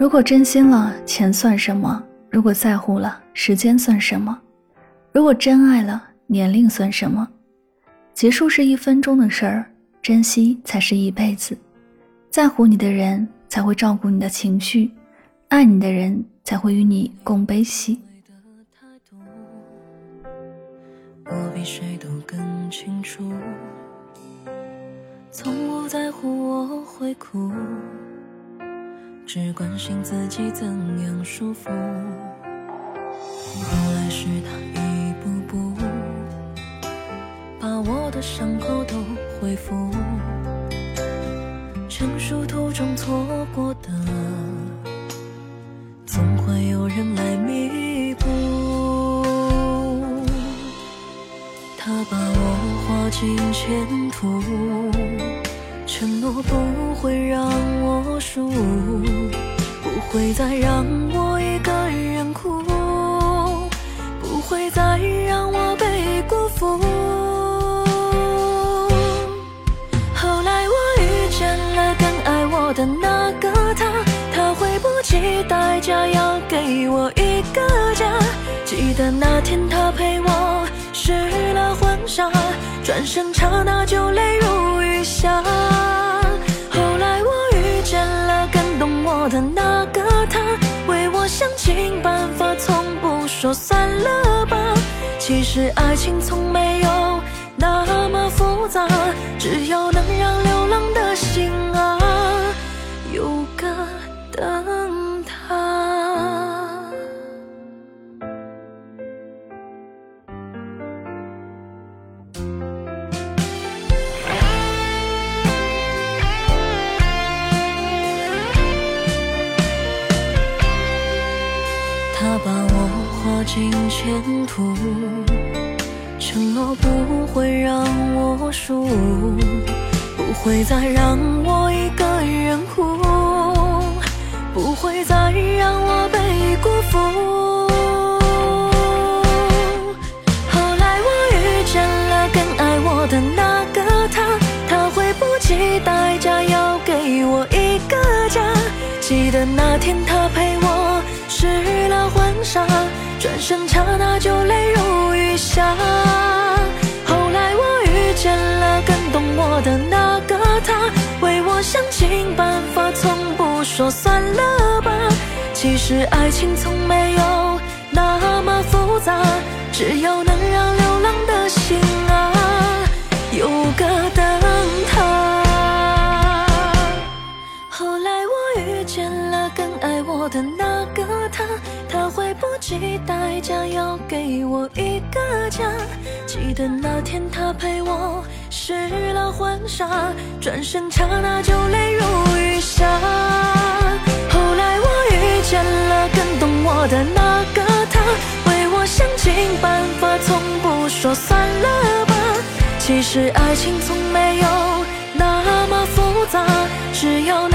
如果真心了，钱算什么？如果在乎了，时间算什么？如果真爱了，年龄算什么？结束是一分钟的事儿，珍惜才是一辈子。在乎你的人才会照顾你的情绪，爱你的人才会与你共悲喜。我比谁都更清楚，从不在乎我会哭。只关心自己怎样舒服。后来是他一步步把我的伤口都恢复，成熟途中错过的，总会有人来弥补。他把我画进前途。承诺不会让我输，不会再让我一个人哭，不会再让我被辜负。后来我遇见了更爱我的那个他，他会不计代价要给我一个家。记得那天他陪我试了婚纱，转身刹那就泪如雨下。的那个他，为我想尽办法，从不说算了吧。其实爱情从没有那么复杂，只要能让流浪的心啊有个画进前途，承诺不会让我输，不会再让我一个人哭，不会再让我被辜负。后来我遇见了更爱我的那个他，他会不计代价要给我一个家。记得那天他陪我。试了婚纱，转身刹那就泪如雨下。后来我遇见了更懂我的那个他，为我想尽办法，从不说算了吧。其实爱情从没有那么复杂，只要能让流浪的心啊有个等他。后来我遇见了更爱我的那个。他他会不计代价要给我一个家。记得那天他陪我试了婚纱，转身刹那就泪如雨下。后来我遇见了更懂我的那个他，为我想尽办法，从不说算了吧。其实爱情从没有那么复杂，只要。